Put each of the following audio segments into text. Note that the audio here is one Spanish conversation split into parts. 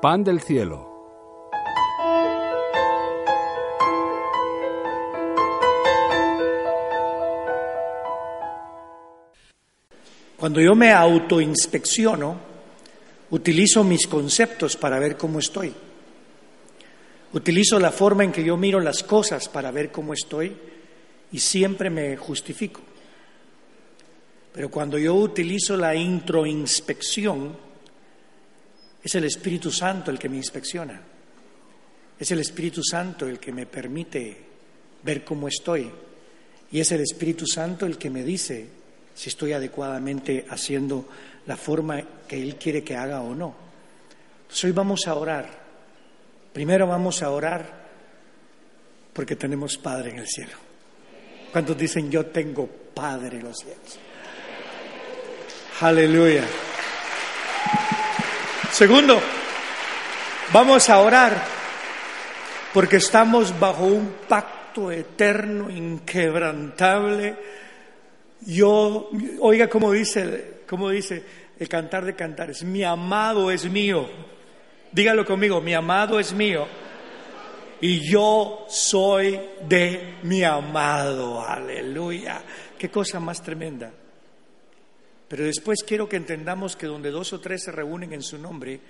Pan del cielo. Cuando yo me autoinspecciono, utilizo mis conceptos para ver cómo estoy. Utilizo la forma en que yo miro las cosas para ver cómo estoy y siempre me justifico. Pero cuando yo utilizo la introinspección, es el Espíritu Santo el que me inspecciona. Es el Espíritu Santo el que me permite ver cómo estoy. Y es el Espíritu Santo el que me dice si estoy adecuadamente haciendo la forma que Él quiere que haga o no. Entonces hoy vamos a orar. Primero vamos a orar porque tenemos Padre en el cielo. ¿Cuántos dicen yo tengo Padre en los cielos? Aleluya. Segundo, vamos a orar porque estamos bajo un pacto eterno, inquebrantable yo, oiga cómo dice, cómo dice el cantar de cantares, mi amado es mío. Dígalo conmigo, mi amado es mío. Y yo soy de mi amado. Aleluya. Qué cosa más tremenda. Pero después quiero que entendamos que donde dos o tres se reúnen en su nombre,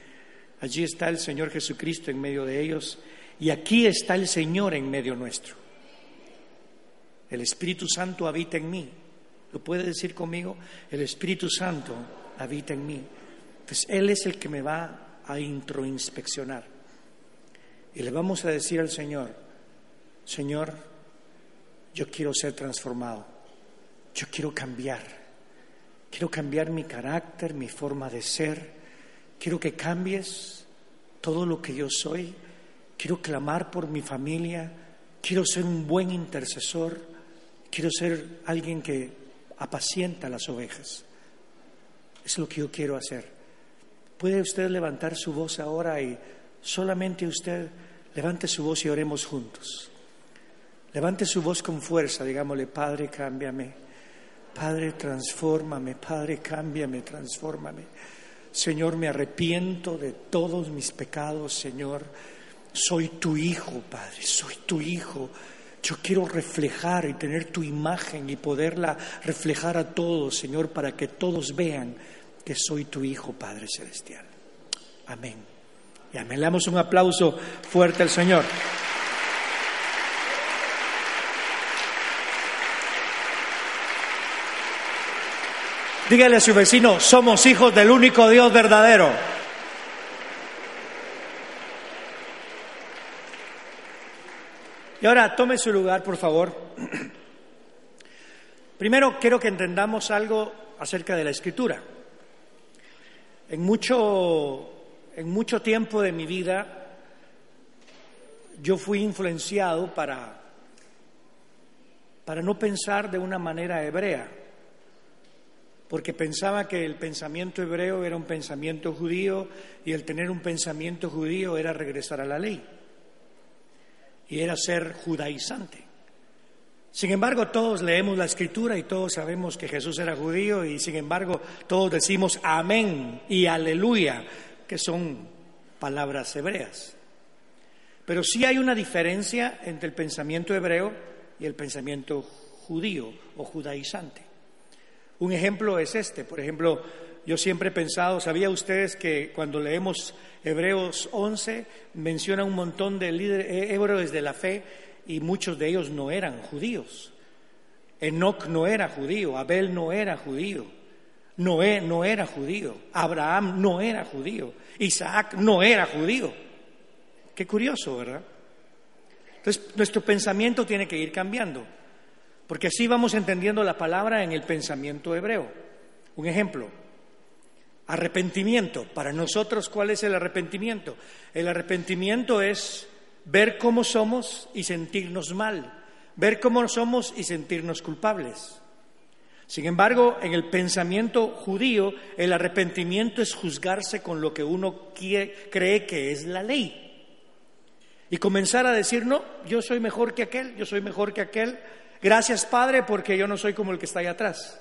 allí está el Señor Jesucristo en medio de ellos y aquí está el Señor en medio nuestro. El Espíritu Santo habita en mí. ¿Lo puede decir conmigo? El Espíritu Santo habita en mí. Pues Él es el que me va a introinspeccionar. Y le vamos a decir al Señor, Señor, yo quiero ser transformado, yo quiero cambiar, quiero cambiar mi carácter, mi forma de ser, quiero que cambies todo lo que yo soy, quiero clamar por mi familia, quiero ser un buen intercesor, quiero ser alguien que apacienta las ovejas. Es lo que yo quiero hacer. ¿Puede usted levantar su voz ahora y solamente usted levante su voz y oremos juntos? Levante su voz con fuerza, digámosle, Padre, cámbiame. Padre, transfórmame. Padre, cámbiame, transfórmame. Señor, me arrepiento de todos mis pecados, Señor. Soy tu hijo, Padre, soy tu hijo. Yo quiero reflejar y tener tu imagen y poderla reflejar a todos, Señor, para que todos vean que soy tu Hijo, Padre Celestial. Amén. Y amén. Le damos un aplauso fuerte al Señor. Dígale a su vecino, somos hijos del único Dios verdadero. Y ahora tome su lugar, por favor. Primero quiero que entendamos algo acerca de la escritura. En mucho, en mucho tiempo de mi vida yo fui influenciado para, para no pensar de una manera hebrea, porque pensaba que el pensamiento hebreo era un pensamiento judío y el tener un pensamiento judío era regresar a la ley y era ser judaizante. Sin embargo, todos leemos la escritura y todos sabemos que Jesús era judío y sin embargo todos decimos amén y aleluya, que son palabras hebreas. Pero sí hay una diferencia entre el pensamiento hebreo y el pensamiento judío o judaizante. Un ejemplo es este, por ejemplo, yo siempre he pensado, ¿sabía ustedes que cuando leemos Hebreos 11 menciona un montón de líderes eh, héroes de la fe y muchos de ellos no eran judíos? Enoch no era judío, Abel no era judío, Noé no era judío, Abraham no era judío, Isaac no era judío. Qué curioso, ¿verdad? Entonces, nuestro pensamiento tiene que ir cambiando, porque así vamos entendiendo la palabra en el pensamiento hebreo. Un ejemplo, Arrepentimiento. Para nosotros, ¿cuál es el arrepentimiento? El arrepentimiento es ver cómo somos y sentirnos mal, ver cómo somos y sentirnos culpables. Sin embargo, en el pensamiento judío, el arrepentimiento es juzgarse con lo que uno cree que es la ley. Y comenzar a decir, no, yo soy mejor que aquel, yo soy mejor que aquel, Gracias, Padre, porque yo no soy como el que está ahí atrás.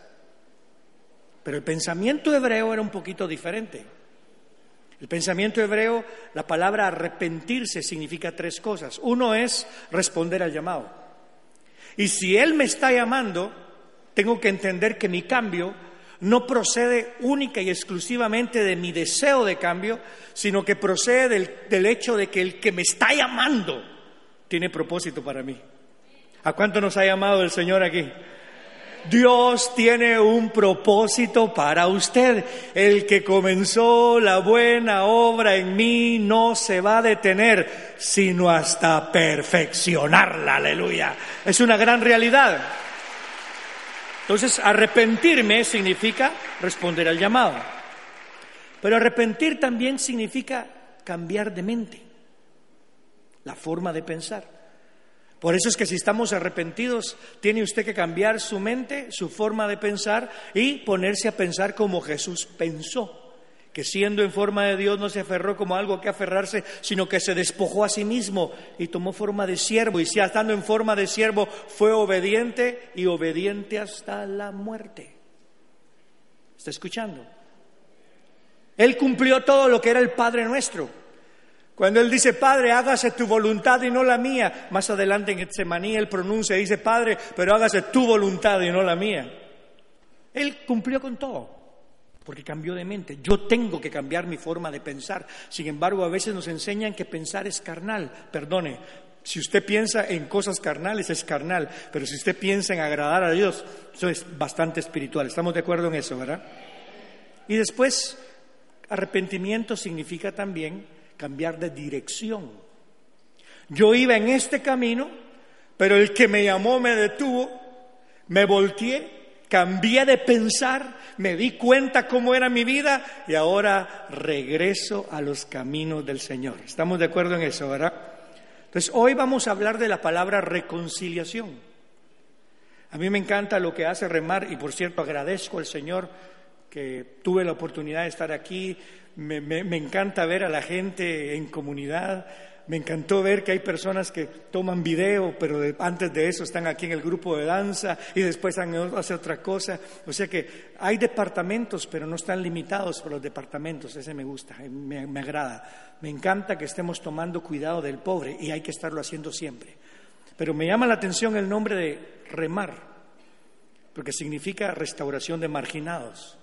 Pero el pensamiento hebreo era un poquito diferente. El pensamiento hebreo, la palabra arrepentirse significa tres cosas. Uno es responder al llamado. Y si Él me está llamando, tengo que entender que mi cambio no procede única y exclusivamente de mi deseo de cambio, sino que procede del, hecho de que el que me está llamando tiene propósito para mí. ¿A cuánto nos ha llamado el Señor aquí? Dios tiene un propósito para usted. El que comenzó la buena obra en mí no se va a detener, sino hasta perfeccionarla. Aleluya. Es una gran realidad. Entonces, arrepentirme significa responder al llamado. Pero arrepentir también significa cambiar de mente, la forma de pensar. Por eso es que si estamos arrepentidos, tiene usted que cambiar su mente, su forma de pensar y ponerse a pensar como Jesús pensó, que siendo en forma de Dios no se aferró como algo que aferrarse, sino que se despojó a sí mismo y tomó forma de siervo y si estando en forma de siervo fue obediente y obediente hasta la muerte. ¿Está escuchando? Él cumplió todo lo que era el Padre nuestro. Cuando él dice, Padre, hágase tu voluntad y no la mía, más adelante en Getsemaní él pronuncia y dice, Padre, pero hágase tu voluntad y no la mía. Él cumplió con todo, porque cambió de mente. Yo tengo que cambiar mi forma de pensar. Sin embargo, a veces nos enseñan que pensar es carnal. Perdone, si usted piensa en cosas carnales es carnal, pero si usted piensa en agradar a Dios, eso es bastante espiritual. ¿Estamos de acuerdo en eso, verdad? Y después, arrepentimiento significa también cambiar de dirección. Yo iba en este camino, pero el que me llamó me detuvo, me volteé, cambié de pensar, me di cuenta cómo era mi vida y ahora regreso a los caminos del Señor. ¿Estamos de acuerdo en eso, verdad? Entonces, hoy vamos a hablar de la palabra reconciliación. A mí me encanta lo que hace Remar y por cierto agradezco al Señor que tuve la oportunidad de estar aquí me, encanta ver a la gente en comunidad. Me encantó ver que hay personas que toman video, pero antes de eso están aquí en el grupo de danza y después hacen otra cosa. O sea que hay departamentos, pero no están limitados por los departamentos. Ese me gusta, me, me agrada. Me encanta que estemos tomando cuidado del pobre y hay que estarlo haciendo siempre. Pero me llama la atención el nombre de remar, porque significa restauración de marginados.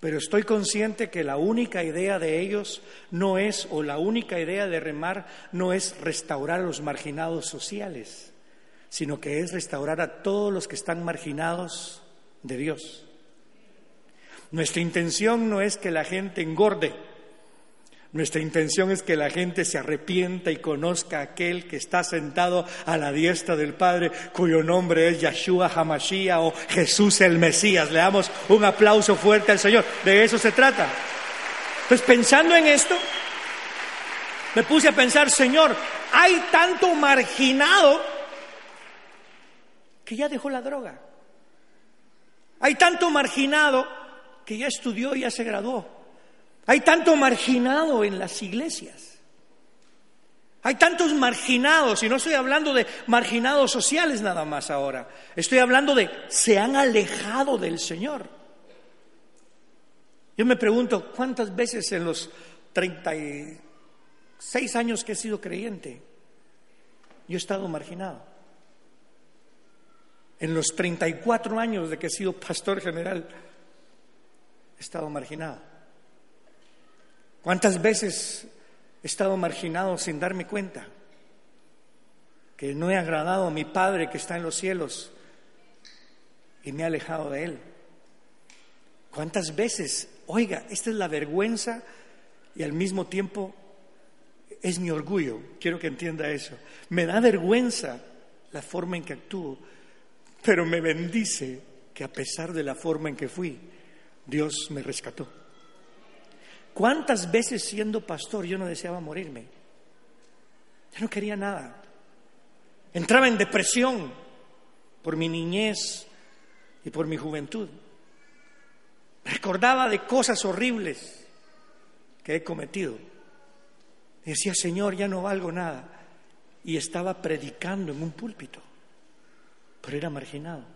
Pero estoy consciente que la única idea de ellos no es, o la única idea de remar no es restaurar a los marginados sociales, sino que es restaurar a todos los que están marginados de Dios. Nuestra intención no es que la gente engorde, nuestra intención es que la gente se arrepienta y conozca a aquel que está sentado a la diestra del Padre, cuyo nombre es Yeshua Hamashiach o Jesús el Mesías. Le damos un aplauso fuerte al Señor. De eso se trata. Pues pensando en esto, me puse a pensar, Señor, hay tanto marginado que ya dejó la droga. Hay tanto marginado que ya estudió y ya se graduó. Hay tanto marginado en las iglesias. Hay tantos marginados, y no estoy hablando de marginados sociales nada más ahora, estoy hablando de se han alejado del Señor. Yo me pregunto, ¿cuántas veces en los 36 años que he sido creyente, yo he estado marginado? En los 34 años de que he sido pastor general, he estado marginado. ¿Cuántas veces he estado marginado sin darme cuenta? Que no he agradado a mi Padre que está en los cielos y me he alejado de Él. ¿Cuántas veces, oiga, esta es la vergüenza y al mismo tiempo es mi orgullo? Quiero que entienda eso. Me da vergüenza la forma en que actúo, pero me bendice que a pesar de la forma en que fui, Dios me rescató. ¿Cuántas veces siendo pastor yo no deseaba morirme? Yo no quería nada. Entraba en depresión por mi niñez y por mi juventud. Recordaba de cosas horribles que he cometido. decía, Señor, ya no valgo nada. Y estaba predicando en un púlpito. pero era marginado.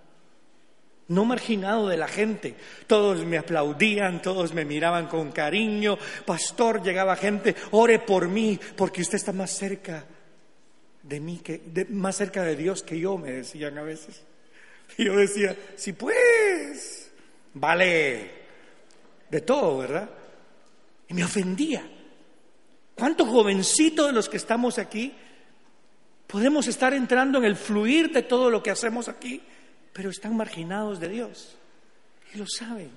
No marginado de la gente. Todos me aplaudían, todos me miraban con cariño. Pastor, llegaba gente, ore por mí, porque usted está más cerca de mí, que, más cerca de Dios que yo, me decían a veces. Y yo decía, sí pues, vale, de todo, ¿verdad? Y me ofendía. ¿Cuántos jovencitos de los que estamos aquí podemos estar entrando en el fluir de todo lo que hacemos aquí, pero están marginados de Dios? Y lo saben.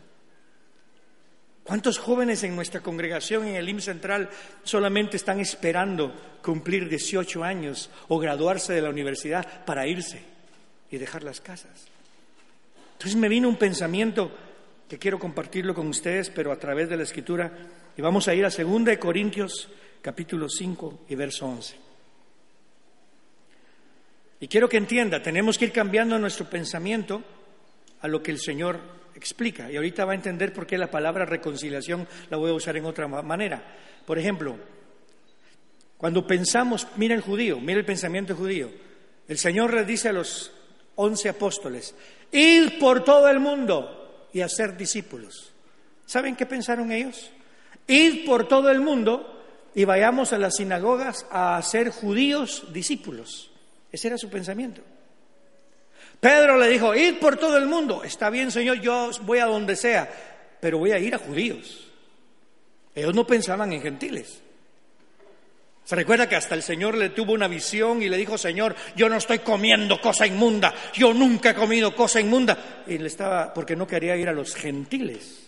¿Cuántos jóvenes en nuestra congregación en el IM Central solamente están esperando cumplir 18 años o graduarse de la universidad para irse y dejar las casas? Entonces me vino un pensamiento que quiero compartirlo con ustedes, pero a través de la escritura, y vamos a ir a 2 Corintios capítulo 5 y verso 11. Y quiero que entienda, tenemos que ir cambiando nuestro pensamiento a lo que el Señor explica. Y ahorita va a entender por qué la palabra reconciliación la voy a usar en otra manera. Por ejemplo, cuando pensamos, mira el judío, mira el pensamiento judío. El Señor le dice a los once apóstoles, ir por todo el mundo y hacer discípulos. ¿Saben qué pensaron ellos? Ir por todo el mundo y vayamos a las sinagogas a hacer judíos discípulos. Ese era su pensamiento. Pedro le dijo, id por todo el mundo. Está bien, Señor, yo voy a donde sea, pero voy a ir a judíos. Ellos no pensaban en gentiles. Se recuerda que hasta el Señor le tuvo una visión y le dijo, Señor, yo no estoy comiendo cosa inmunda, yo nunca he comido cosa inmunda. Y le estaba, porque no quería ir a los gentiles.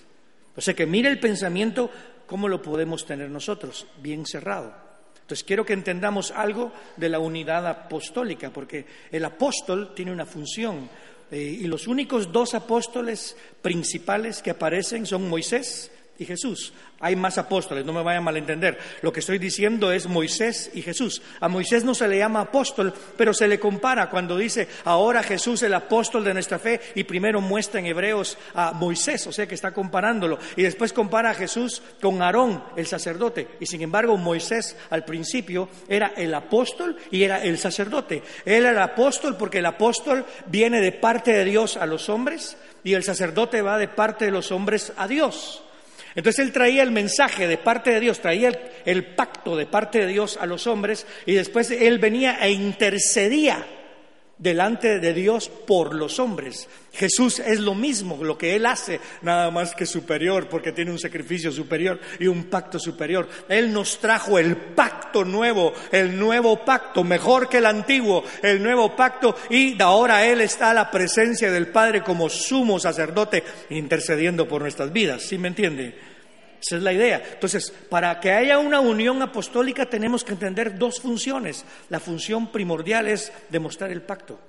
O sea que mire el pensamiento ¿cómo lo podemos tener nosotros? Bien cerrado. Entonces quiero que entendamos algo de la unidad apostólica, porque el apóstol tiene una función eh, y los únicos dos apóstoles principales que aparecen son Moisés y Jesús. Hay más apóstoles, no me vayan a malentender. Lo que estoy diciendo es Moisés y Jesús. A Moisés no se le llama apóstol, pero se le compara cuando dice ahora Jesús el apóstol de nuestra fe y primero muestra en Hebreos a Moisés, o sea que está comparándolo. Y después compara a Jesús con Aarón, el sacerdote. Y sin embargo Moisés al principio era el apóstol y era el sacerdote. Él era el apóstol porque el apóstol viene de parte de Dios a los hombres y el sacerdote va de parte de los hombres a Dios. Entonces él traía el mensaje de parte de Dios, traía el, pacto de parte de Dios a los hombres y después él venía e intercedía delante de Dios por los hombres. Jesús es lo mismo, lo que Él hace, nada más que superior, porque tiene un sacrificio superior y un pacto superior. Él nos trajo el pacto nuevo, el nuevo pacto, mejor que el antiguo, el nuevo pacto, y ahora Él está a la presencia del Padre como sumo sacerdote, intercediendo por nuestras vidas. ¿Sí me entiende? Esa es la idea. Entonces, para que haya una unión apostólica tenemos que entender dos funciones. La función primordial es demostrar el pacto.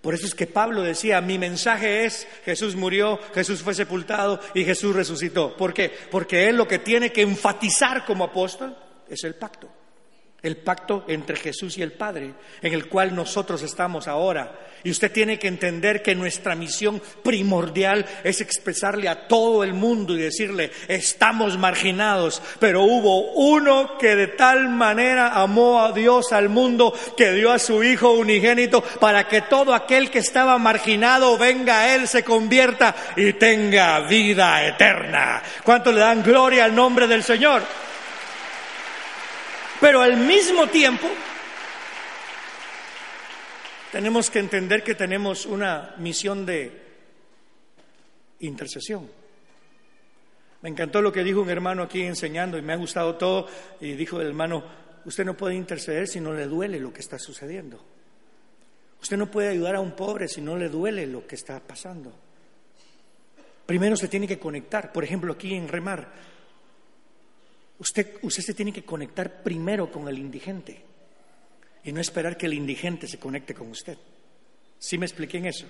Por eso es que Pablo decía, mi mensaje es, Jesús murió, Jesús fue sepultado y Jesús resucitó. ¿Por qué? Porque él lo que tiene que enfatizar como apóstol es el pacto el pacto entre Jesús y el Padre, en el cual nosotros estamos ahora. Y usted tiene que entender que nuestra misión primordial es expresarle a todo el mundo y decirle, estamos marginados, pero hubo uno que de tal manera amó a Dios, al mundo, que dio a su Hijo unigénito para que todo aquel que estaba marginado venga a Él, se convierta y tenga vida eterna. ¿Cuánto le dan gloria al nombre del Señor? Pero al mismo tiempo, tenemos que entender que tenemos una misión de intercesión. Me encantó lo que dijo un hermano aquí enseñando y me ha gustado todo. Y dijo el hermano, usted no puede interceder si no le duele lo que está sucediendo. Usted no puede ayudar a un pobre si no le duele lo que está pasando. Primero se tiene que conectar. Por ejemplo, aquí en Remar, Usted, usted se tiene que conectar primero con el indigente y no esperar que el indigente se conecte con usted. ¿Sí me expliqué en eso?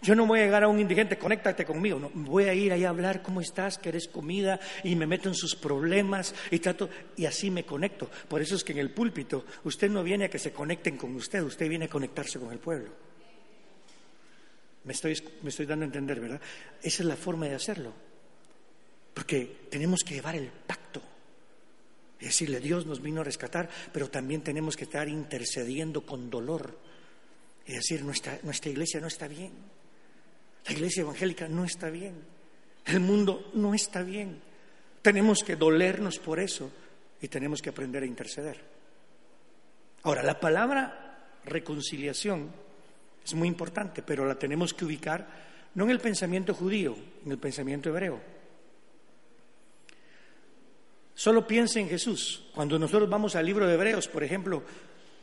Yo no voy a llegar a un indigente, conéctate conmigo. No, voy a ir ahí a hablar, ¿cómo estás? ¿Querés comida? Y me meto en sus problemas y trato, y así me conecto. Por eso es que en el púlpito usted no viene a que se conecten con usted, usted viene a conectarse con el pueblo. Me estoy, me estoy dando a entender, ¿verdad? Esa es la forma de hacerlo. Porque tenemos que llevar el pacto. Y decirle, Dios nos vino a rescatar, pero también tenemos que estar intercediendo con dolor. y decir, nuestra, nuestra iglesia no está bien, la iglesia evangélica no está bien, el mundo no está bien. Tenemos que dolernos por eso y tenemos que aprender a interceder. Ahora, la palabra reconciliación es muy importante, pero la tenemos que ubicar no en el pensamiento judío, en el pensamiento hebreo. Solo piense en Jesús. Cuando nosotros vamos al libro de Hebreos, por ejemplo,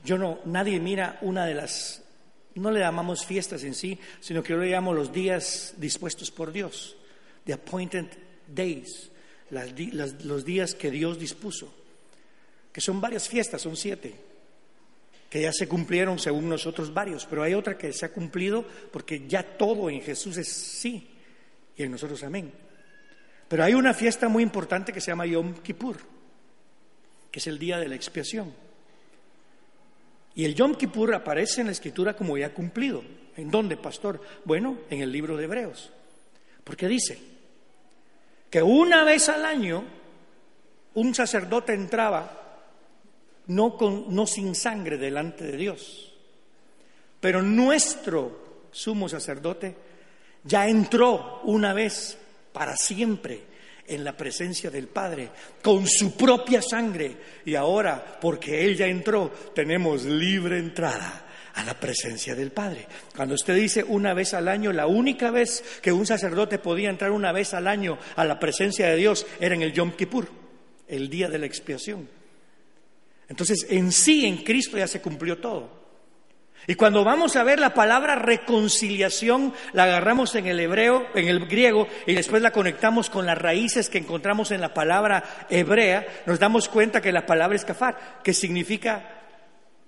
yo no, nadie mira una de las, no le llamamos fiestas en sí, sino que yo le llamo los días dispuestos por Dios, the appointed days, los días que Dios dispuso, que son varias fiestas, son siete, que ya se cumplieron según nosotros varios, pero hay otra que se ha cumplido porque ya todo en Jesús es sí y en nosotros amén. Pero hay una fiesta muy importante que se llama Yom Kippur, que es el día de la expiación. Y el Yom Kippur aparece en la escritura como ya cumplido. ¿En dónde, pastor? Bueno, en el libro de Hebreos. Porque dice que una vez al año un sacerdote entraba no, con, no sin sangre delante de Dios. Pero nuestro sumo sacerdote ya entró una vez para siempre en la presencia del Padre, con su propia sangre. Y ahora, porque Él ya entró, tenemos libre entrada a la presencia del Padre. Cuando usted dice una vez al año, la única vez que un sacerdote podía entrar una vez al año a la presencia de Dios era en el Yom Kippur, el día de la expiación. Entonces, en sí, en Cristo ya se cumplió todo. Y cuando vamos a ver la palabra reconciliación, la agarramos en el hebreo, en el griego, y después la conectamos con las raíces que encontramos en la palabra hebrea, nos damos cuenta que la palabra es kafar, que significa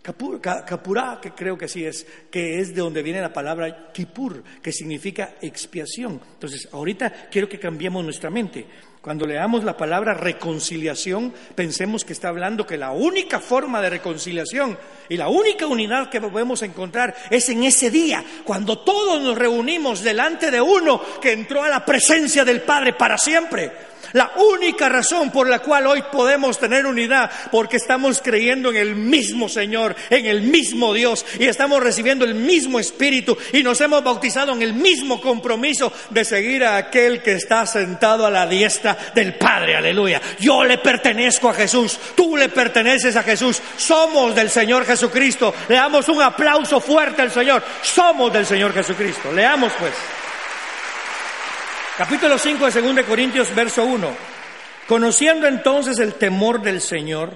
Kapurá, que creo que sí es, que es de donde viene la palabra kipur, que significa expiación. Entonces, ahorita quiero que cambiemos nuestra mente. Cuando leamos la palabra reconciliación, pensemos que está hablando que la única forma de reconciliación y la única unidad que podemos encontrar es en ese día, cuando todos nos reunimos delante de uno que entró a la presencia del Padre para siempre. La única razón por la cual hoy podemos tener unidad, porque estamos creyendo en el mismo Señor, en el mismo Dios, y estamos recibiendo el mismo Espíritu, y nos hemos bautizado en el mismo compromiso de seguir a aquel que está sentado a la diestra del Padre. Aleluya. Yo le pertenezco a Jesús, tú le perteneces a Jesús, somos del Señor Jesucristo. Le damos un aplauso fuerte al Señor, somos del Señor Jesucristo. Leamos pues. Capítulo 5 de 2 Corintios, verso 1. Conociendo entonces el temor del Señor,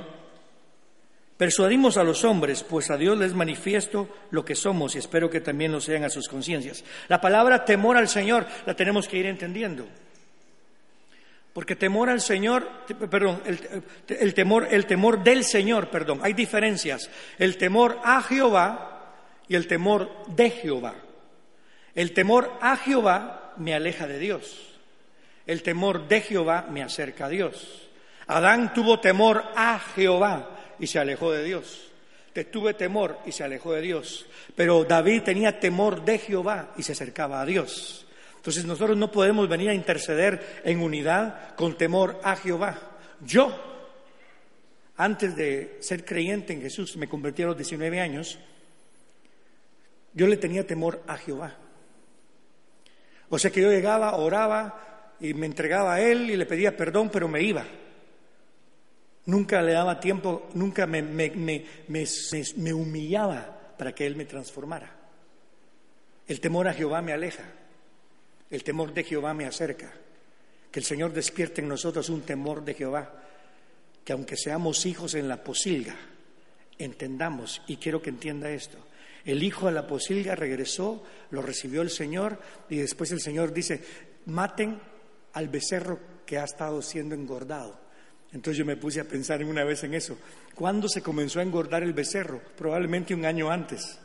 persuadimos a los hombres, pues a Dios les manifiesto lo que somos y espero que también lo sean a sus conciencias. La palabra temor al Señor la tenemos que ir entendiendo. Porque temor al Señor, perdón, el, temor, el temor del Señor, perdón, hay diferencias. El temor a Jehová y el temor de Jehová. El temor a Jehová me aleja de Dios. El temor de Jehová me acerca a Dios. Adán tuvo temor a Jehová y se alejó de Dios. Te tuve temor y se alejó de Dios. Pero David tenía temor de Jehová y se acercaba a Dios. Entonces nosotros no podemos venir a interceder en unidad con temor a Jehová. Yo, antes de ser creyente en Jesús, me convertí a los 19 años, yo le tenía temor a Jehová. O sea que yo llegaba, oraba y me entregaba a Él y le pedía perdón, pero me iba. Nunca le daba tiempo, nunca me, me, humillaba para que Él me transformara. El temor a Jehová me aleja, el temor de Jehová me acerca. Que el Señor despierte en nosotros un temor de Jehová, que aunque seamos hijos en la posilga, entendamos, y quiero que entienda esto, el hijo de la posilga regresó, lo recibió el Señor y después el Señor dice, maten al becerro que ha estado siendo engordado. Entonces yo me puse a pensar en una vez en eso. ¿Cuándo se comenzó a engordar el becerro? Probablemente un año antes.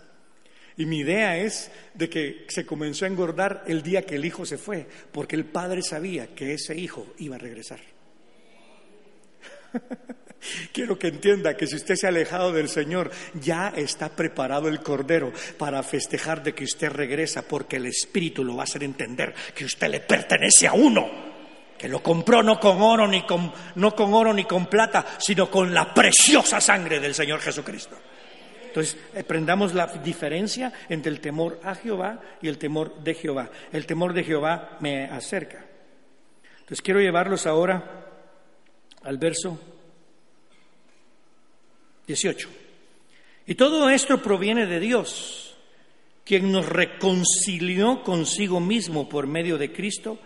Y mi idea es de que se comenzó a engordar el día que el hijo se fue, porque el padre sabía que ese hijo iba a regresar. Quiero que entienda que si usted se ha alejado del Señor, ya está preparado el Cordero para festejar de que usted regresa, porque el Espíritu lo va a hacer entender que usted le pertenece a uno, que lo compró no con oro ni con, no con oro ni con plata, sino con la preciosa sangre del Señor Jesucristo. Entonces, aprendamos la diferencia entre el temor a Jehová y el temor de Jehová. El temor de Jehová me acerca. Entonces, quiero llevarlos ahora al verso 18. Y todo esto proviene de Dios, quien nos reconcilió consigo mismo por medio de Cristo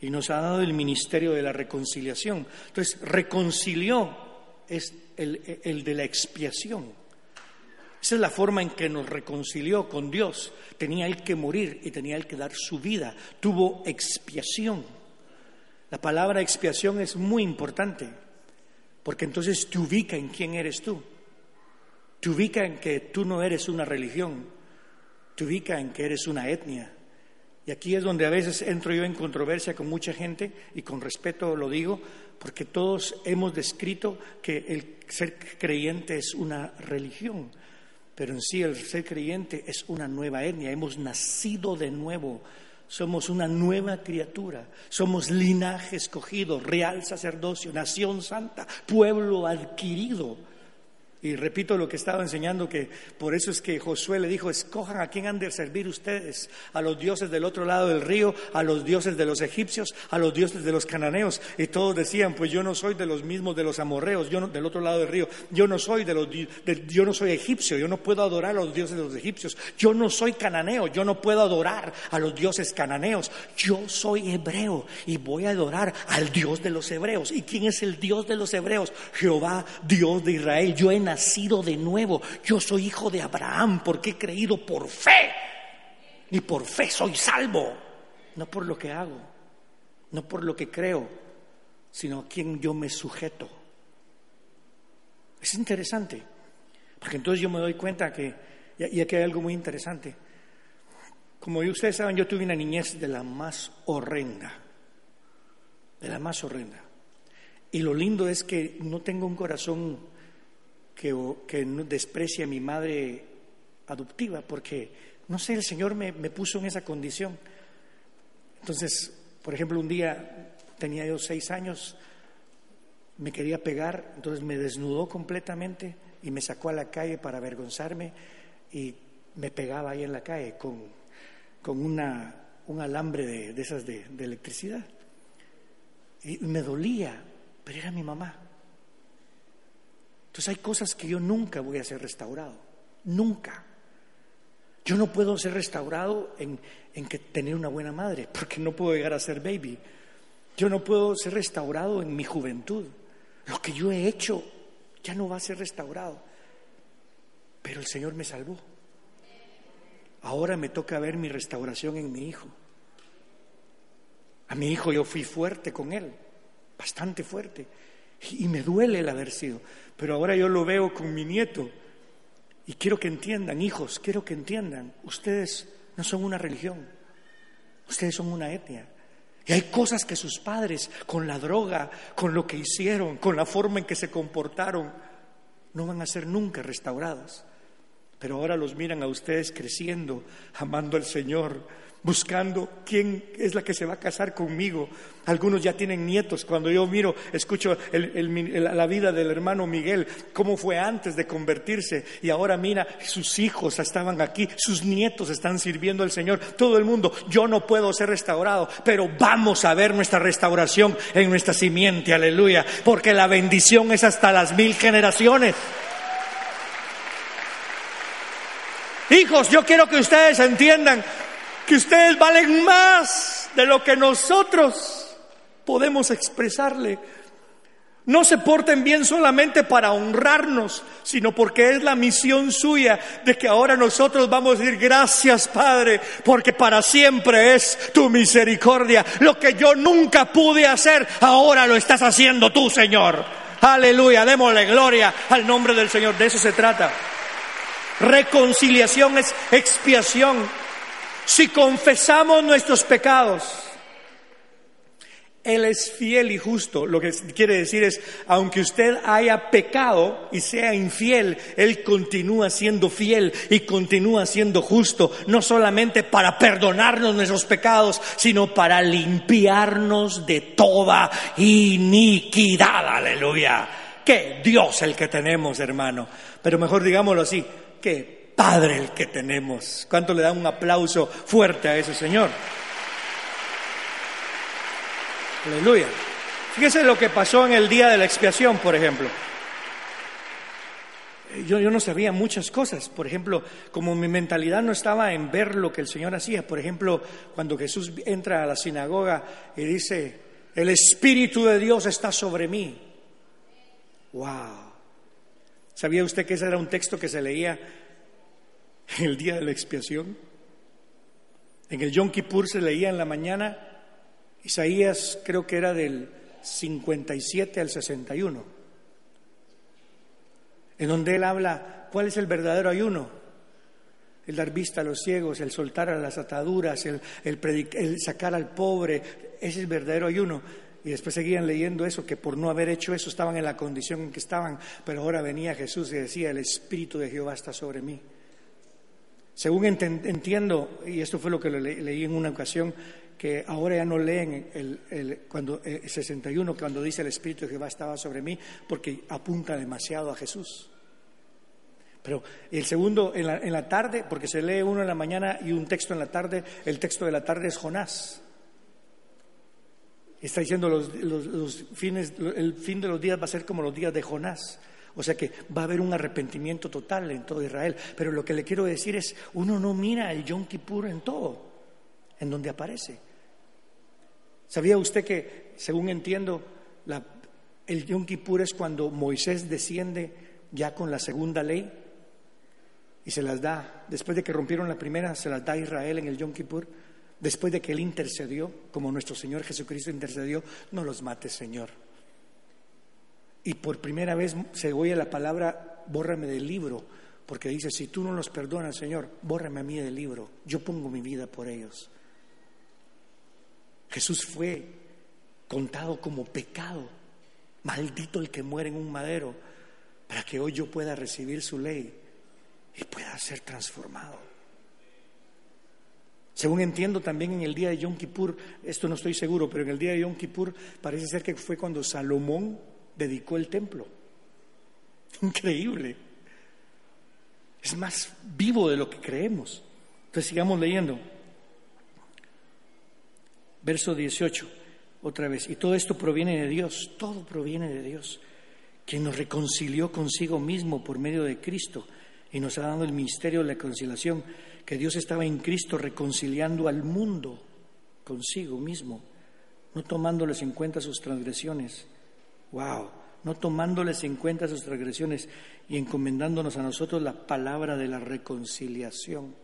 y nos ha dado el ministerio de la reconciliación. Entonces, reconcilió es el, el de la expiación. Esa es la forma en que nos reconcilió con Dios. Tenía él que morir y tenía él que dar su vida. Tuvo expiación. La palabra expiación es muy importante, porque entonces te ubica en quién eres tú. Te ubica en que tú no eres una religión, te ubica en que eres una etnia. Y aquí es donde a veces entro yo en controversia con mucha gente, y con respeto lo digo, porque todos hemos descrito que el ser creyente es una religión, pero en sí el ser creyente es una nueva etnia, hemos nacido de nuevo, somos una nueva criatura, somos linaje escogido, real sacerdocio, nación santa, pueblo adquirido. Y repito lo que estaba enseñando, que por eso es que Josué le dijo, escojan a quién han de servir ustedes, a los dioses del otro lado del río, a los dioses de los egipcios, a los dioses de los cananeos. Y todos decían, pues yo no soy de los mismos de los amorreos, yo del otro lado del río, yo no soy de los, yo no soy egipcio, yo no puedo adorar a los dioses de los egipcios, yo no soy cananeo, yo no puedo adorar a los dioses cananeos, yo soy hebreo y voy a adorar al Dios de los hebreos. ¿Y quién es el Dios de los hebreos? Jehová, Dios de Israel. Yo he de nuevo. Yo soy hijo de Abraham porque he creído por fe. Y por fe soy salvo. No por lo que hago, no por lo que creo, sino a quien yo me sujeto. Es interesante, porque entonces yo me doy cuenta que, y aquí hay algo muy interesante. Como ustedes saben, yo tuve una niñez de la más horrenda, de la más horrenda. Y lo lindo es que no tengo un corazón que, que desprecia a mi madre adoptiva, porque, no sé, el Señor me, puso en esa condición. Entonces, por ejemplo, un día tenía yo seis años, me quería pegar, entonces me desnudó completamente y me sacó a la calle para avergonzarme y me pegaba ahí en la calle con, con una, un alambre de, de esas de electricidad. Y me dolía, pero era mi mamá. Entonces hay cosas que yo nunca voy a ser restaurado, nunca. Yo no puedo ser restaurado en, en, que tener una buena madre, porque no puedo llegar a ser baby. Yo no puedo ser restaurado en mi juventud. Lo que yo he hecho ya no va a ser restaurado. Pero el Señor me salvó. Ahora me toca ver mi restauración en mi hijo. A mi hijo yo fui fuerte con él, bastante fuerte. Y me duele el haber sido. Pero ahora yo lo veo con mi nieto. Y quiero que entiendan, hijos, quiero que entiendan, ustedes no son una religión, ustedes son una etnia. Y hay cosas que sus padres, con la droga, con lo que hicieron, con la forma en que se comportaron, no van a ser nunca restaurados. Pero ahora los miran a ustedes creciendo, amando al Señor, buscando quién es la que se va a casar conmigo. Algunos ya tienen nietos. Cuando yo miro, escucho la vida del hermano Miguel, cómo fue antes de convertirse. Y ahora mira, sus hijos estaban aquí, sus nietos están sirviendo al Señor. Todo el mundo, yo no puedo ser restaurado, pero vamos a ver nuestra restauración en nuestra simiente, aleluya. Porque la bendición es hasta las mil generaciones. Hijos, yo quiero que ustedes entiendan que ustedes valen más de lo que nosotros podemos expresarle. No se porten bien solamente para honrarnos, sino porque es la misión suya de que ahora nosotros vamos a decir gracias Padre, porque para siempre es tu misericordia. Lo que yo nunca pude hacer, ahora lo estás haciendo tú, Señor. Aleluya, démosle gloria al nombre del Señor. De eso se trata. Reconciliación es expiación. Si confesamos nuestros pecados, Él es fiel y justo. Lo que quiere decir es, aunque usted haya pecado y sea infiel, Él continúa siendo fiel y continúa siendo justo, no solamente para perdonarnos nuestros pecados, sino para limpiarnos de toda iniquidad. Aleluya. Que Dios el que tenemos, hermano. Pero mejor digámoslo así, Qué padre el que tenemos. ¿Cuánto le da un aplauso fuerte a ese Señor? Aleluya. Fíjese lo que pasó en el día de la expiación, por ejemplo. Yo, yo, no sabía muchas cosas. Por ejemplo, como mi mentalidad no estaba en ver lo que el Señor hacía. Por ejemplo, cuando Jesús entra a la sinagoga y dice, el Espíritu de Dios está sobre mí. ¡Wow! ¿Sabía usted que ese era un texto que se leía en el día de la expiación? En el Yom Kippur se leía en la mañana. Isaías creo que era del 57 al 61, en donde él habla cuál es el verdadero ayuno. El dar vista a los ciegos, el soltar a las ataduras, el, el sacar al pobre, ese es el verdadero ayuno. Y después seguían leyendo eso, que por no haber hecho eso estaban en la condición en que estaban, pero ahora venía Jesús y decía, el Espíritu de Jehová está sobre mí. Según entiendo, y esto fue lo que leí en una ocasión, que ahora ya no leen el, el, cuando, el eh, 61 cuando dice el Espíritu de Jehová estaba sobre mí, porque apunta demasiado a Jesús. Pero el segundo en la, en la tarde, porque se lee uno en la mañana y un texto en la tarde, el texto de la tarde es Jonás. Está diciendo los, fines, el fin de los días va a ser como los días de Jonás. O sea que va a haber un arrepentimiento total en todo Israel. Pero lo que le quiero decir es, uno no mira el Yom Kippur en todo, en donde aparece. ¿Sabía usted que, según entiendo, el Yom Kippur es cuando Moisés desciende ya con la segunda ley y se las da, después de que rompieron la primera, se las da a Israel en el Yom Kippur? después de que Él intercedió, como nuestro Señor Jesucristo intercedió, no los mates, Señor. Y por primera vez se oye la palabra, bórrame del libro, porque dice, si tú no los perdonas, Señor, bórrame a mí del libro, yo pongo mi vida por ellos. Jesús fue contado como pecado, maldito el que muere en un madero, para que hoy yo pueda recibir su ley y pueda ser transformado. Según entiendo también en el día de Yom Kippur, esto no estoy seguro, pero en el día de Yom Kippur parece ser que fue cuando Salomón dedicó el templo. Increíble. Es más vivo de lo que creemos. Entonces sigamos leyendo. Verso 18, otra vez. Y todo esto proviene de Dios, todo proviene de Dios, quien nos reconcilió consigo mismo por medio de Cristo y nos ha dado el ministerio de la reconciliación que Dios estaba en Cristo reconciliando al mundo consigo mismo, no tomándoles en cuenta sus transgresiones. Wow, no tomándoles en cuenta sus transgresiones y encomendándonos a nosotros la palabra de la reconciliación.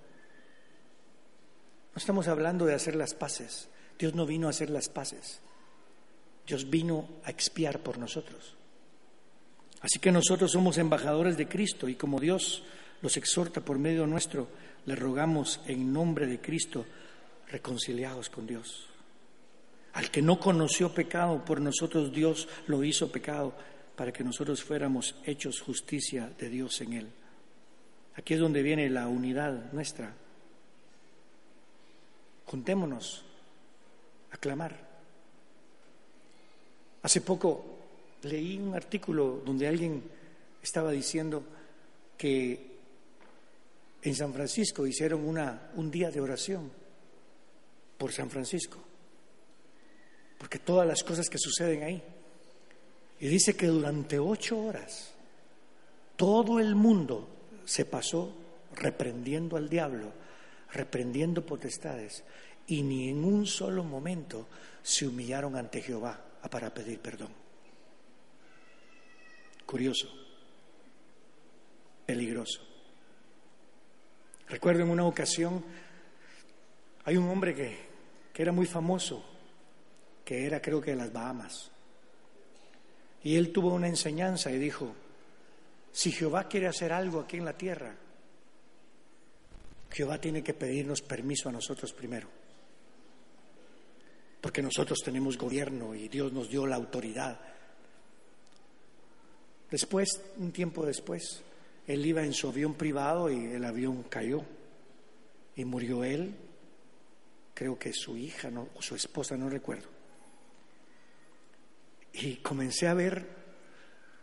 No estamos hablando de hacer las paces. Dios no vino a hacer las paces. Dios vino a expiar por nosotros. Así que nosotros somos embajadores de Cristo y como Dios los exhorta por medio nuestro, le rogamos en nombre de Cristo, reconciliados con Dios. Al que no conoció pecado, por nosotros Dios lo hizo pecado para que nosotros fuéramos hechos justicia de Dios en él. Aquí es donde viene la unidad nuestra. Juntémonos a clamar. Hace poco leí un artículo donde alguien estaba diciendo que en San Francisco hicieron una, un día de oración por San Francisco, porque todas las cosas que suceden ahí. Y dice que durante ocho horas todo el mundo se pasó reprendiendo al diablo, reprendiendo potestades, y ni en un solo momento se humillaron ante Jehová para pedir perdón. Curioso, peligroso. Recuerdo en una ocasión, hay un hombre que, que era muy famoso, que era creo que de las Bahamas. Y él tuvo una enseñanza y dijo, si Jehová quiere hacer algo aquí en la tierra, Jehová tiene que pedirnos permiso a nosotros primero. Porque nosotros tenemos gobierno y Dios nos dio la autoridad. Después, un tiempo después, él iba en su avión privado y el avión cayó y murió él, creo que su hija no, o su esposa, no recuerdo. Y comencé a ver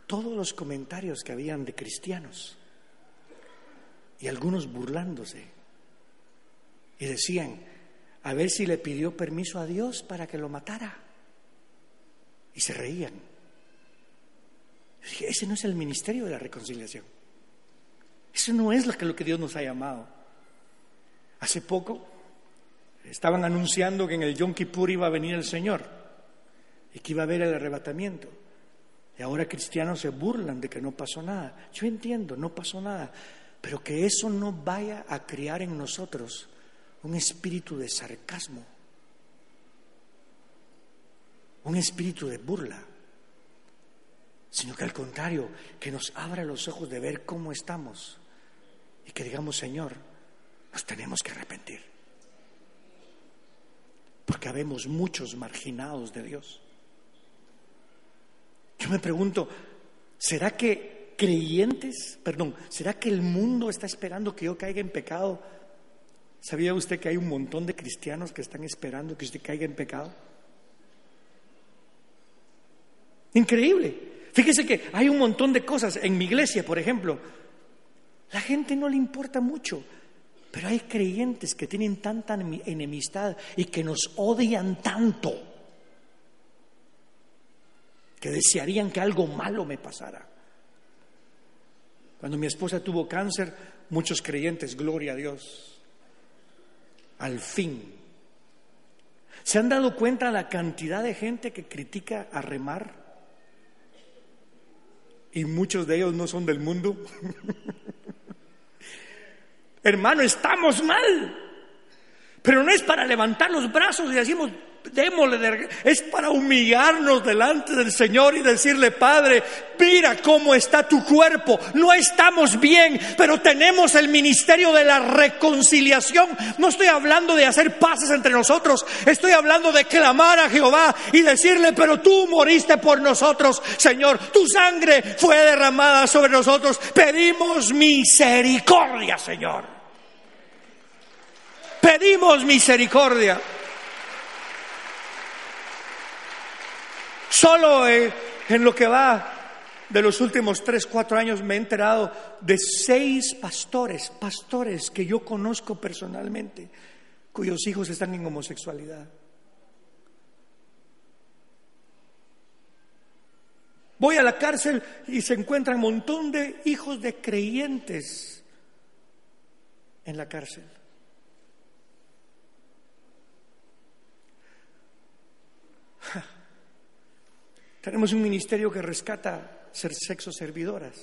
todos los comentarios que habían de cristianos. y algunos burlándose. Y decían, a ver si le pidió permiso a Dios para que lo matara. Y se reían. Dije, ese no es el ministerio de la reconciliación. Eso no es lo que, lo que Dios nos ha llamado. Hace poco estaban anunciando que en el Yom Kippur iba a venir el Señor y que iba a haber el arrebatamiento. Y ahora cristianos se burlan de que no pasó nada. Yo entiendo, no pasó nada. Pero que eso no vaya a criar en nosotros un espíritu de sarcasmo, un espíritu de burla, sino que al contrario, que nos abra los ojos de ver cómo estamos y que digamos, Señor, nos tenemos que arrepentir. Porque habemos muchos marginados de Dios. Yo me pregunto, ¿será que creyentes, perdón, ¿será que el mundo está esperando que yo caiga en pecado? ¿Sabía usted que hay un montón de cristianos que están esperando que usted caiga en pecado? Increíble. Fíjese que hay un montón de cosas en mi iglesia, por ejemplo. La gente no le importa mucho, pero hay creyentes que tienen tanta enemistad y que nos odian tanto que desearían que algo malo me pasara. Cuando mi esposa tuvo cáncer, muchos creyentes, gloria a Dios, al fin. ¿Se han dado cuenta la cantidad de gente que critica a remar? Y muchos de ellos no son del mundo. Hermano, estamos mal. Pero no es para levantar los brazos y decimos, démosle, es para humillarnos delante del Señor y decirle, Padre, mira cómo está tu cuerpo. No estamos bien, pero tenemos el ministerio de la reconciliación. No estoy hablando de hacer paces entre nosotros, estoy hablando de clamar a Jehová y decirle, pero tú moriste por nosotros, Señor. Tu sangre fue derramada sobre nosotros. Pedimos misericordia, Señor. Pedimos misericordia. Solo eh, en lo que va de los últimos tres, cuatro años me he enterado de seis pastores, pastores que yo conozco personalmente, cuyos hijos están en homosexualidad. Voy a la cárcel y se encuentran un montón de hijos de creyentes en la cárcel. Tenemos un ministerio que rescata ser sexo servidoras.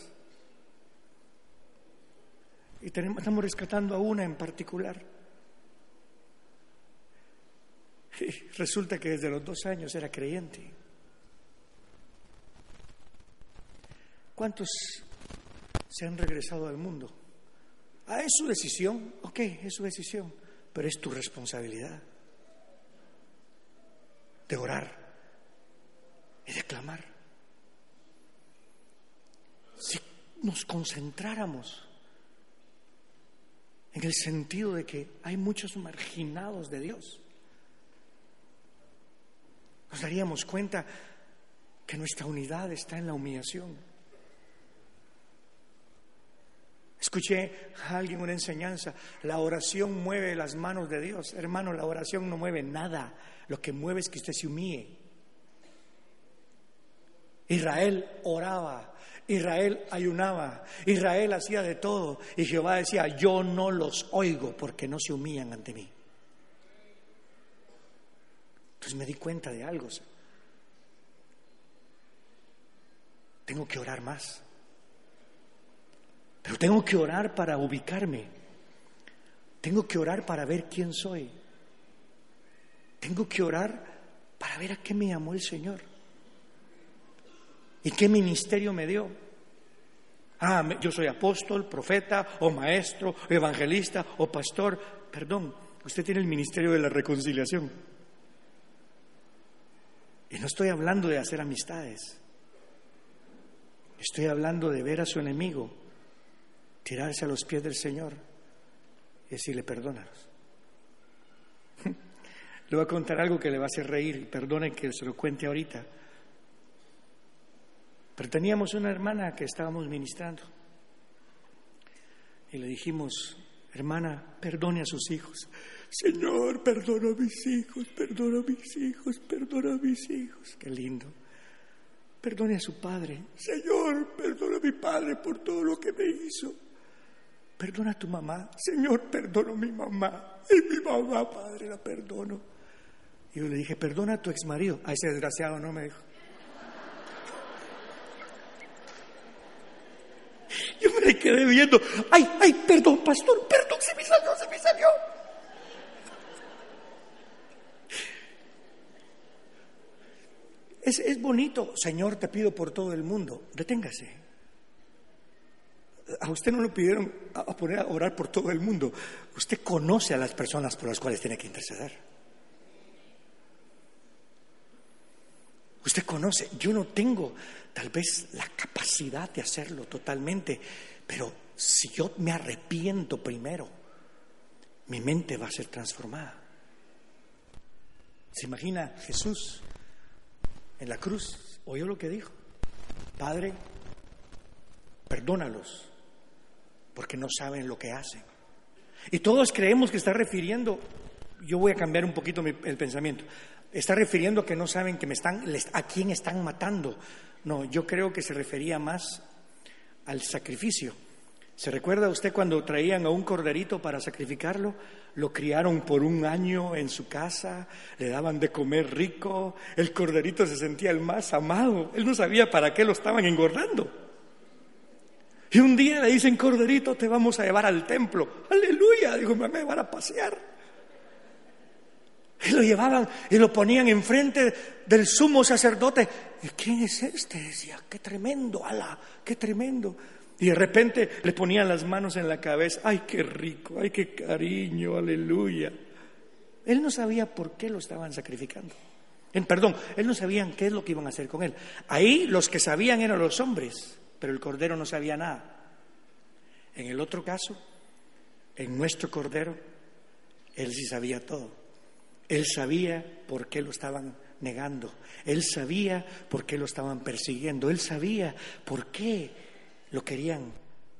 Y estamos rescatando a una en particular. Y resulta que desde los dos años era creyente. ¿Cuántos se han regresado al mundo? Ah, es su decisión, ok, es su decisión, pero es tu responsabilidad de orar y de clamar. Si nos concentráramos en el sentido de que hay muchos marginados de Dios, nos daríamos cuenta que nuestra unidad está en la humillación. Escuché a alguien una enseñanza, la oración mueve las manos de Dios. Hermano, la oración no mueve nada, lo que mueve es que usted se humille. Israel oraba, Israel ayunaba, Israel hacía de todo y Jehová decía, yo no los oigo porque no se humillan ante mí. Entonces me di cuenta de algo. Tengo que orar más. Pero tengo que orar para ubicarme. Tengo que orar para ver quién soy. Tengo que orar para ver a qué me llamó el Señor. ¿Y qué ministerio me dio? Ah, yo soy apóstol, profeta, o maestro, o evangelista, o pastor. Perdón, usted tiene el ministerio de la reconciliación. Y no estoy hablando de hacer amistades. Estoy hablando de ver a su enemigo, tirarse a los pies del Señor y decirle, perdónanos. Le voy a contar algo que le va a hacer reír y perdone que se lo cuente ahorita. Pero teníamos una hermana que estábamos ministrando. y le dijimos, hermana, perdone a sus hijos. Señor, perdona a mis hijos, perdona a mis hijos, perdona a mis hijos. Qué lindo. Perdone a su padre. Señor, perdona a mi padre por todo lo que me hizo. Perdona a tu mamá. Señor, perdona a mi mamá. Y mi mamá, padre, la perdono. Y yo le dije, perdona a tu ex marido. A ese desgraciado no me dijo. Yo me quedé viendo. Ay, ay, perdón, pastor, perdón, se me salió, se me salió. Es, es bonito, Señor, te pido por todo el mundo. Deténgase. A usted no lo pidieron a poner a orar por todo el mundo. Usted conoce a las personas por las cuales tiene que interceder. Usted conoce, yo no tengo tal vez la capacidad de hacerlo totalmente, pero si yo me arrepiento primero, mi mente va a ser transformada. ¿Se imagina Jesús en la cruz? ¿Oyó lo que dijo? Padre, perdónalos, porque no saben lo que hacen. Y todos creemos que está refiriendo, yo voy a cambiar un poquito el pensamiento, está refiriendo que no saben que me están, a quién están matando. No, yo creo que se refería más al sacrificio. ¿Se recuerda usted cuando traían a un corderito para sacrificarlo? Lo criaron por un año en su casa, le daban de comer rico, el corderito se sentía el más amado, él no sabía para qué lo estaban engordando. Y un día le dicen, corderito, te vamos a llevar al templo. Aleluya, digo, me van a pasear. Y lo llevaban y lo ponían enfrente del sumo sacerdote. ¿Y quién es este? Decía, qué tremendo, ala, qué tremendo. Y de repente le ponían las manos en la cabeza. Ay, qué rico, ay, qué cariño, aleluya. Él no sabía por qué lo estaban sacrificando. En, perdón, él no sabían qué es lo que iban a hacer con él. Ahí los que sabían eran los hombres, pero el cordero no sabía nada. En el otro caso, en nuestro cordero, él sí sabía todo. Él sabía por qué lo estaban negando. Él sabía por qué lo estaban persiguiendo. Él sabía por qué lo querían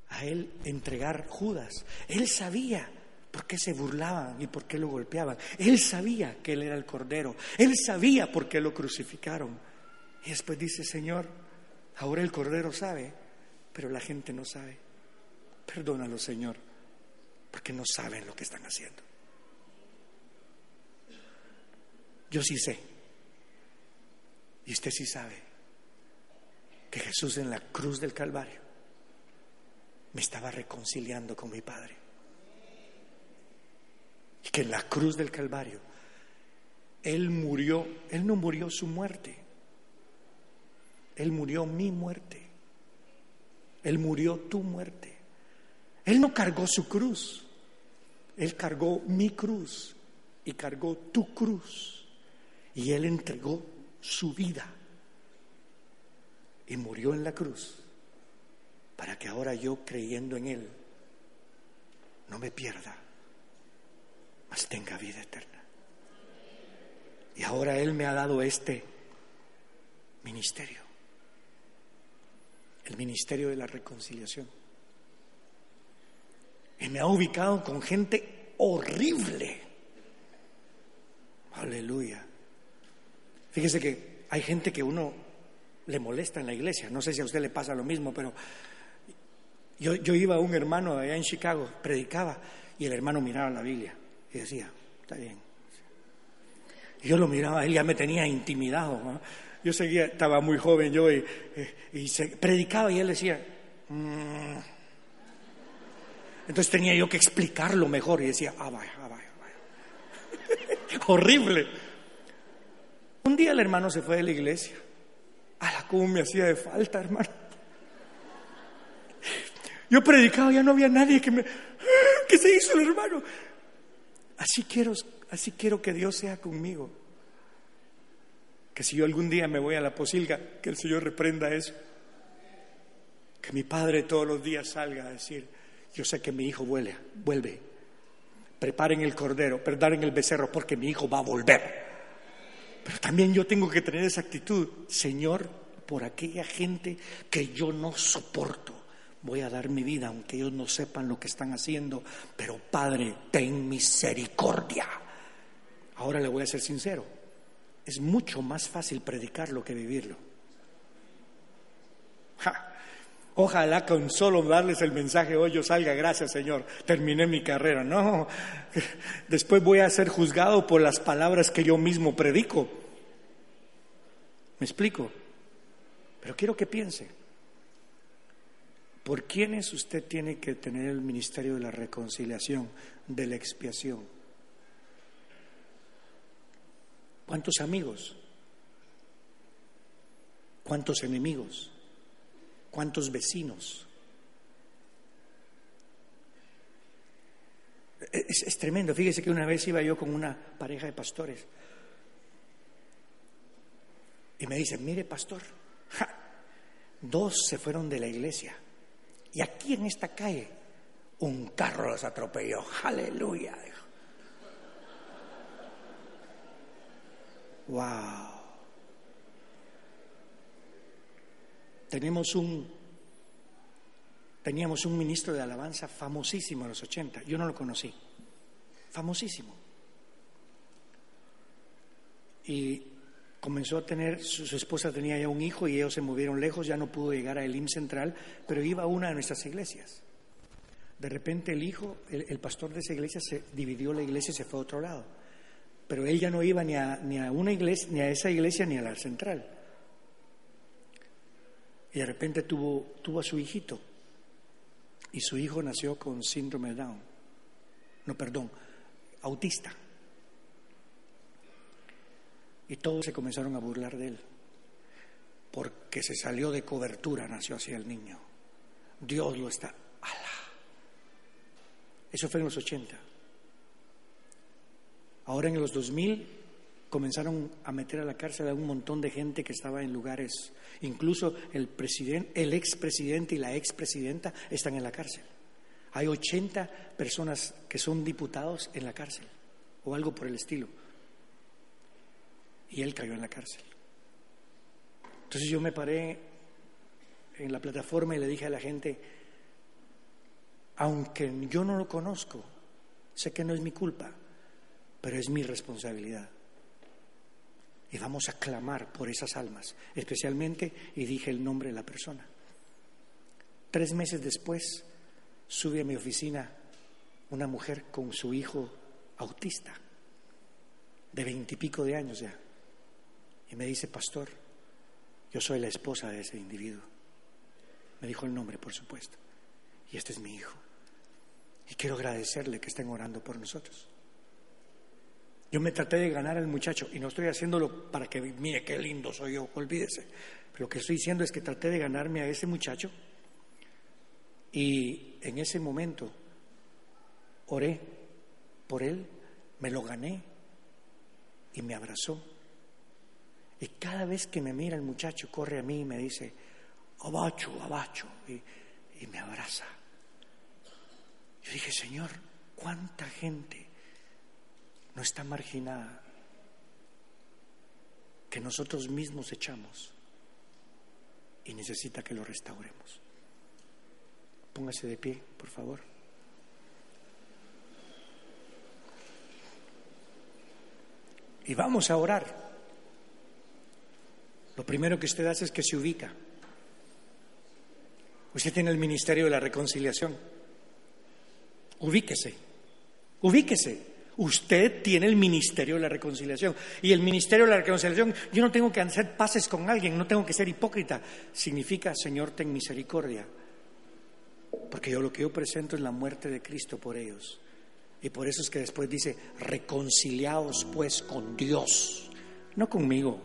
a él entregar Judas. Él sabía por qué se burlaban y por qué lo golpeaban. Él sabía que él era el Cordero. Él sabía por qué lo crucificaron. Y después dice, Señor, ahora el Cordero sabe, pero la gente no sabe. Perdónalo, Señor, porque no saben lo que están haciendo. Yo sí sé, y usted sí sabe, que Jesús en la cruz del Calvario me estaba reconciliando con mi Padre. Y que en la cruz del Calvario Él murió, Él no murió su muerte, Él murió mi muerte, Él murió tu muerte. Él no cargó su cruz, Él cargó mi cruz y cargó tu cruz. Y Él entregó su vida y murió en la cruz para que ahora yo creyendo en Él no me pierda, mas tenga vida eterna. Y ahora Él me ha dado este ministerio, el ministerio de la reconciliación. Y me ha ubicado con gente horrible. Aleluya. Fíjese que hay gente que uno le molesta en la iglesia. No sé si a usted le pasa lo mismo, pero yo, yo iba a un hermano allá en Chicago, predicaba, y el hermano miraba la Biblia y decía, está bien. Y yo lo miraba, él ya me tenía intimidado. Yo seguía, estaba muy joven yo y, se, predicaba y él decía, "Mm". entonces tenía yo que explicarlo mejor y decía, ah, vaya, ah, vaya, vaya. Horrible. Un día el hermano se fue de la iglesia. A la cómo me hacía de falta, hermano. Yo predicaba, ya no había nadie que me. ¿Qué se hizo el hermano? Así quiero, así quiero que Dios sea conmigo. Que si yo algún día me voy a la posilga, que el Señor reprenda eso. Que mi padre todos los días salga a decir, yo sé que mi hijo vuelve, vuelve. Preparen el cordero, preparen el becerro, porque mi hijo va a volver. Pero también yo tengo que tener esa actitud, Señor, por aquella gente que yo no soporto, voy a dar mi vida aunque ellos no sepan lo que están haciendo, pero Padre, ten misericordia. Ahora le voy a ser sincero, es mucho más fácil predicarlo que vivirlo. Ojalá con solo darles el mensaje hoy yo salga, gracias Señor, terminé mi carrera. No, después voy a ser juzgado por las palabras que yo mismo predico. ¿Me explico? Pero quiero que piense, ¿por quiénes usted tiene que tener el ministerio de la reconciliación, de la expiación? ¿Cuántos amigos? ¿Cuántos enemigos? ¿Cuántos vecinos? Es, tremendo. Fíjese que una vez iba yo con una pareja de pastores y me dicen, mire pastor, dos se fueron de la iglesia y aquí en esta calle un carro los atropelló. Aleluya. Wow. Tenemos un, teníamos un ministro de alabanza famosísimo en los 80, yo no lo conocí, famosísimo. Y comenzó a tener, su, esposa tenía ya un hijo y ellos se movieron lejos, ya no pudo llegar a Elim Central, pero iba a una de nuestras iglesias. De repente el hijo, el, pastor de esa iglesia, se dividió la iglesia y se fue a otro lado. Pero él ya no iba ni a, ni a una iglesia, ni a esa iglesia, ni a la central y de repente tuvo, tuvo a su hijito y su hijo nació con síndrome Down. No, perdón, autista. Y todos se comenzaron a burlar de él, porque se salió de cobertura, nació así el niño. Dios lo está. ¡Ala! Eso fue en los 80. Ahora en los 2000 comenzaron a meter a la cárcel a un montón de gente que estaba en lugares, incluso el presidente, el expresidente y la expresidenta están en la cárcel. Hay 80 personas que son diputados en la cárcel o algo por el estilo. Y él cayó en la cárcel. Entonces yo me paré en la plataforma y le dije a la gente, aunque yo no lo conozco, sé que no es mi culpa, pero es mi responsabilidad. Y vamos a clamar por esas almas, especialmente, y dije el nombre de la persona. Tres meses después, sube a mi oficina una mujer con su hijo autista, de veintipico de años ya, y me dice, pastor, yo soy la esposa de ese individuo. Me dijo el nombre, por supuesto, y este es mi hijo. Y quiero agradecerle que estén orando por nosotros. Yo me traté de ganar al muchacho y no estoy haciéndolo para que mire qué lindo soy yo, olvídese. Lo que estoy diciendo es que traté de ganarme a ese muchacho y en ese momento oré por él, me lo gané y me abrazó. Y cada vez que me mira el muchacho corre a mí y me dice, abacho, abacho, y, y me abraza. Yo dije, Señor, ¿cuánta gente no está marginada, que nosotros mismos echamos y necesita que lo restauremos. Póngase de pie, por favor. Y vamos a orar. Lo primero que usted hace es que se ubica. Usted tiene el ministerio de la reconciliación. Ubíquese. Ubíquese. Usted tiene el ministerio de la reconciliación. Y el ministerio de la reconciliación, yo no tengo que hacer paces con alguien, no tengo que ser hipócrita. Significa, Señor, ten misericordia. Porque yo lo que yo presento es la muerte de Cristo por ellos. Y por eso es que después dice, reconciliaos pues con Dios, no conmigo.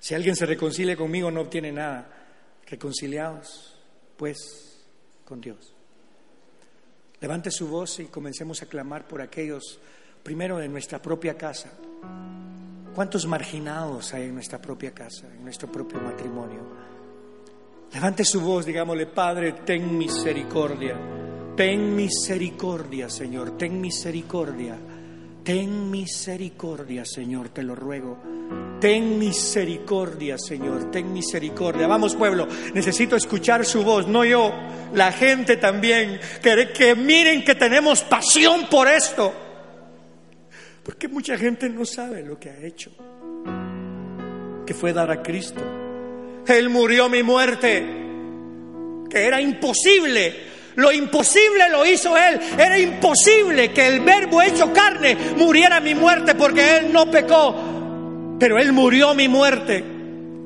Si alguien se reconcilia conmigo no obtiene nada. Reconciliaos pues con Dios. Levante su voz y comencemos a clamar por aquellos, primero en nuestra propia casa. ¿Cuántos marginados hay en nuestra propia casa, en nuestro propio matrimonio? Levante su voz, digámosle, Padre, ten misericordia, ten misericordia, Señor, ten misericordia. Ten misericordia, Señor, te lo ruego. Ten misericordia, Señor, ten misericordia. Vamos, pueblo, necesito escuchar su voz, no yo, la gente también. Que, que miren que tenemos pasión por esto. Porque mucha gente no sabe lo que ha hecho, que fue dar a Cristo. Él murió mi muerte, que era imposible lo imposible lo hizo Él. Era imposible que el verbo hecho carne muriera mi muerte porque Él no pecó. Pero Él murió mi muerte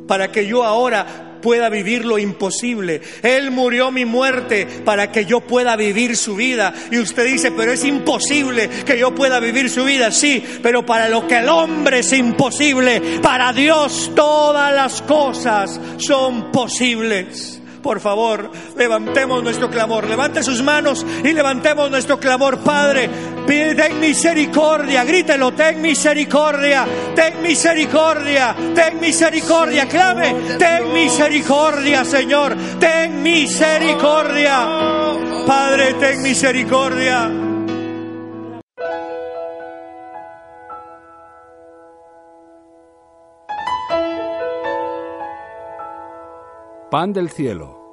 para que yo ahora pueda vivir lo imposible. Él murió mi muerte para que yo pueda vivir su vida. Y usted dice, pero es imposible que yo pueda vivir su vida. Sí, pero para lo que el hombre es imposible, para Dios todas las cosas son posibles por favor, levantemos nuestro clamor. Levante sus manos y levantemos nuestro clamor, Padre. Ten misericordia, grítelo, ten misericordia, ten misericordia, ten misericordia, clame, ten misericordia, Señor, ten misericordia. Padre, ten misericordia. Pan del cielo.